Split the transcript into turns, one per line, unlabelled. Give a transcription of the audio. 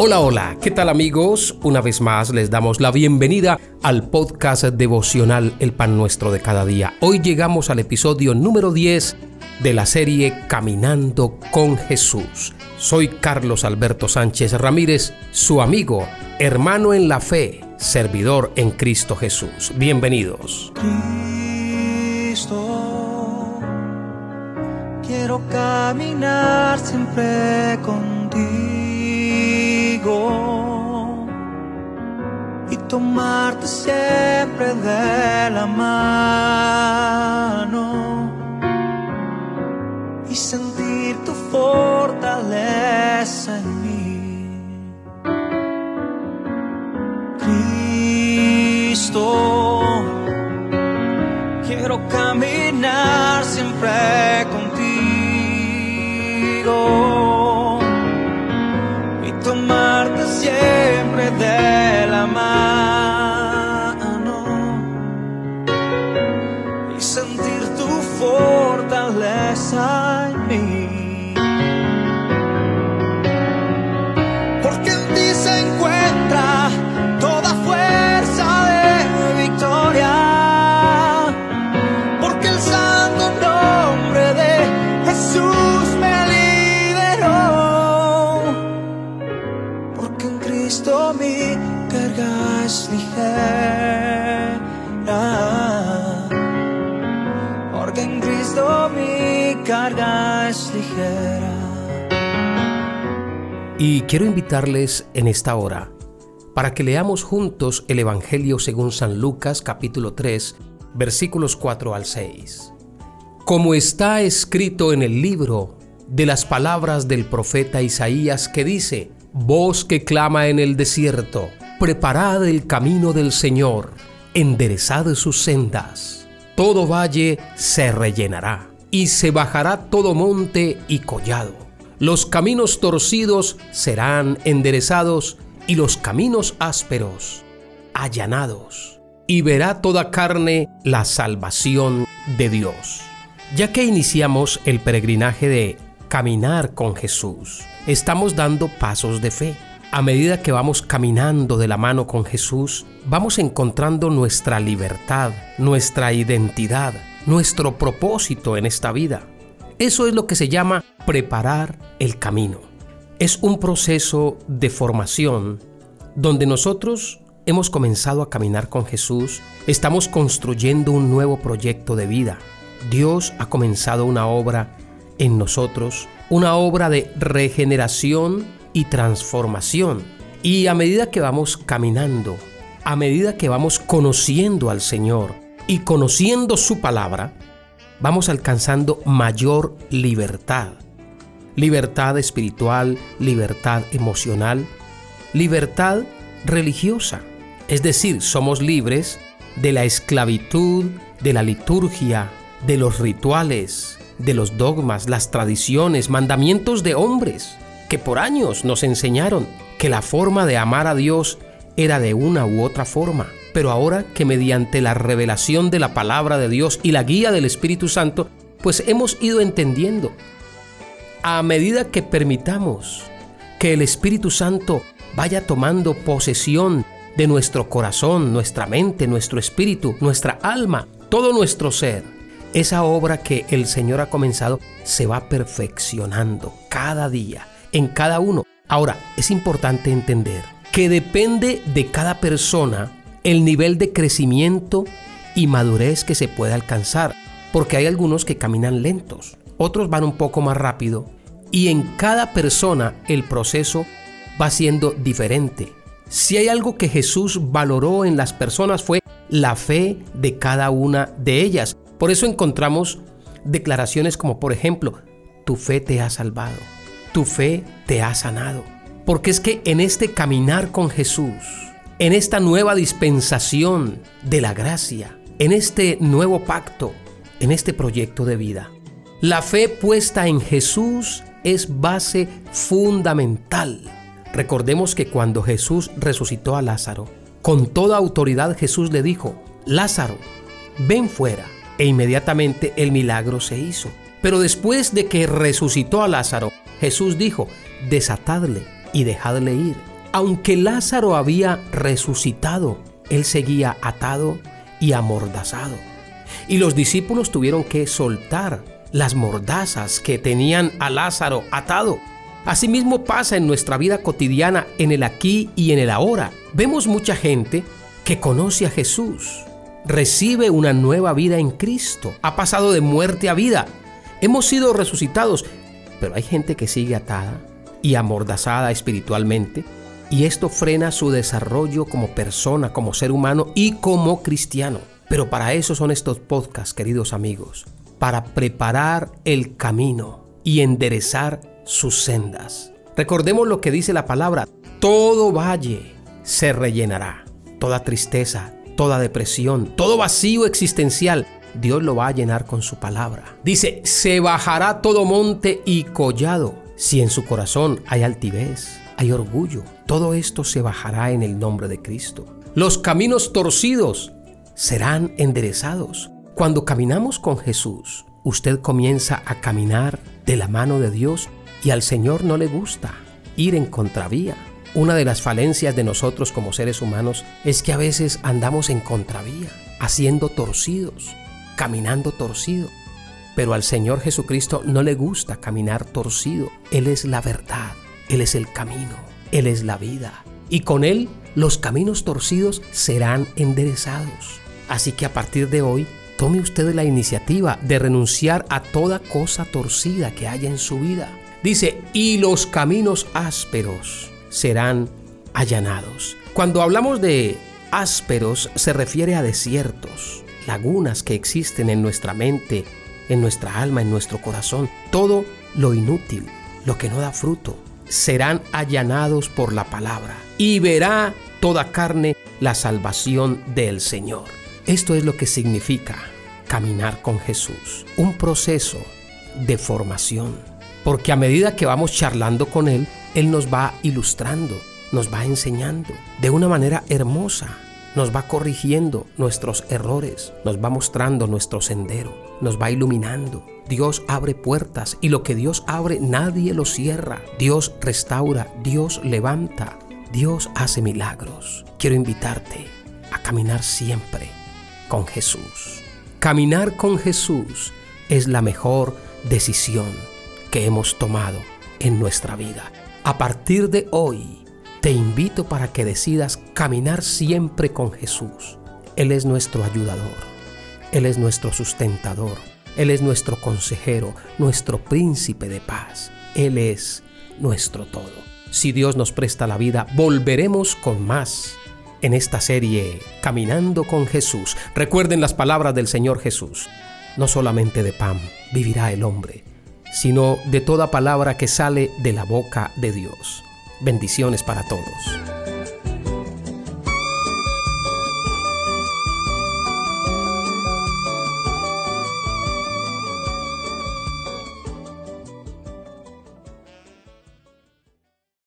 Hola, hola, ¿qué tal amigos? Una vez más les damos la bienvenida al podcast devocional El Pan Nuestro de cada día. Hoy llegamos al episodio número 10 de la serie Caminando con Jesús. Soy Carlos Alberto Sánchez Ramírez, su amigo, hermano en la fe, servidor en Cristo Jesús. Bienvenidos.
Cristo, quiero caminar siempre contigo y tomarte siempre de la mano y sentir tu fortaleza en mí. Cristo, quiero caminar siempre contigo
Y quiero invitarles en esta hora para que leamos juntos el Evangelio según San Lucas capítulo 3 versículos 4 al 6. Como está escrito en el libro de las palabras del profeta Isaías que dice, Voz que clama en el desierto, preparad el camino del Señor, enderezad sus sendas. Todo valle se rellenará y se bajará todo monte y collado los caminos torcidos serán enderezados y los caminos ásperos allanados, y verá toda carne la salvación de Dios. Ya que iniciamos el peregrinaje de caminar con Jesús, estamos dando pasos de fe. A medida que vamos caminando de la mano con Jesús, vamos encontrando nuestra libertad, nuestra identidad, nuestro propósito en esta vida. Eso es lo que se llama preparar el camino. Es un proceso de formación donde nosotros hemos comenzado a caminar con Jesús, estamos construyendo un nuevo proyecto de vida. Dios ha comenzado una obra en nosotros, una obra de regeneración y transformación. Y a medida que vamos caminando, a medida que vamos conociendo al Señor y conociendo su palabra, vamos alcanzando mayor libertad. Libertad espiritual, libertad emocional, libertad religiosa. Es decir, somos libres de la esclavitud, de la liturgia, de los rituales, de los dogmas, las tradiciones, mandamientos de hombres que por años nos enseñaron que la forma de amar a Dios era de una u otra forma pero ahora que mediante la revelación de la palabra de Dios y la guía del Espíritu Santo, pues hemos ido entendiendo. A medida que permitamos que el Espíritu Santo vaya tomando posesión de nuestro corazón, nuestra mente, nuestro espíritu, nuestra alma, todo nuestro ser, esa obra que el Señor ha comenzado se va perfeccionando cada día, en cada uno. Ahora, es importante entender que depende de cada persona el nivel de crecimiento y madurez que se puede alcanzar, porque hay algunos que caminan lentos, otros van un poco más rápido y en cada persona el proceso va siendo diferente. Si hay algo que Jesús valoró en las personas fue la fe de cada una de ellas. Por eso encontramos declaraciones como por ejemplo, tu fe te ha salvado, tu fe te ha sanado. Porque es que en este caminar con Jesús, en esta nueva dispensación de la gracia, en este nuevo pacto, en este proyecto de vida. La fe puesta en Jesús es base fundamental. Recordemos que cuando Jesús resucitó a Lázaro, con toda autoridad Jesús le dijo, Lázaro, ven fuera. E inmediatamente el milagro se hizo. Pero después de que resucitó a Lázaro, Jesús dijo, desatadle y dejadle ir Aunque Lázaro había resucitado, él seguía atado y amordazado. Y los discípulos tuvieron que soltar las mordazas que tenían a Lázaro atado. Asimismo pasa en nuestra vida cotidiana, en el aquí y en el ahora. Vemos mucha gente que conoce a Jesús, recibe una nueva vida en Cristo, ha pasado de muerte a vida, hemos sido resucitados, pero hay gente que sigue atada y amordazada espiritualmente y esto frena su desarrollo como persona, como ser humano y como cristiano. Pero para eso son estos podcasts, queridos amigos, para preparar el camino y enderezar sus sendas. Recordemos lo que dice la palabra, todo valle se rellenará, toda tristeza, toda depresión, todo vacío existencial, Dios lo va a llenar con su palabra. Dice, se bajará todo monte y collado, si en su corazón hay altivez, hay orgullo, todo esto se bajará en el nombre de Cristo. Los caminos torcidos serán enderezados. Cuando caminamos con Jesús, usted comienza a caminar de la mano de Dios y al Señor no le gusta ir en contravía. Una de las falencias de nosotros como seres humanos es que a veces andamos en contravía, haciendo torcidos, caminando torcido. Pero al Señor Jesucristo no le gusta caminar torcido. Él es la verdad, Él es el camino, Él es la vida. Y con Él los caminos torcidos serán enderezados. Así que a partir de hoy, tome usted la iniciativa de renunciar a toda cosa torcida que haya en su vida. Dice, y los caminos ásperos serán allanados. Cuando hablamos de ásperos se refiere a desiertos, lagunas que existen en nuestra mente, en nuestra alma, en nuestro corazón. Todo lo inútil, lo que no da fruto, serán allanados por la palabra y verá toda carne la salvación del Señor. Esto es lo que significa caminar con Jesús, un proceso de formación, porque a medida que vamos charlando con Él, Él nos va ilustrando, nos va enseñando de una manera hermosa, nos va corrigiendo nuestros errores, nos va mostrando nuestro sendero, nos va iluminando. Dios abre puertas y lo que Dios abre nadie lo cierra. Dios restaura, Dios levanta, Dios hace milagros. Quiero invitarte a caminar siempre con Jesús. Caminar con Jesús es la mejor decisión que hemos tomado en nuestra vida. A partir de hoy, te invito para que decidas caminar siempre con Jesús. Él es nuestro ayudador, Él es nuestro sustentador, Él es nuestro consejero, nuestro príncipe de paz. Él es nuestro todo. Si Dios nos presta la vida, volveremos con más en esta serie Caminando con Jesús. Recuerden las palabras del Señor Jesús. No solamente de pan vivirá el hombre, sino de toda palabra que sale de la boca de Dios. Bendiciones para todos.